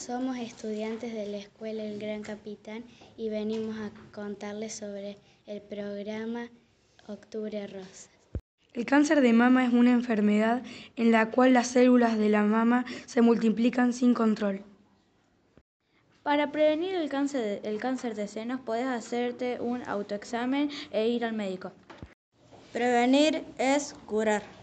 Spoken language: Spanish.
Somos estudiantes de la escuela El Gran Capitán y venimos a contarles sobre el programa Octubre Rosa. El cáncer de mama es una enfermedad en la cual las células de la mama se multiplican sin control. Para prevenir el cáncer, el cáncer de senos puedes hacerte un autoexamen e ir al médico. Prevenir es curar.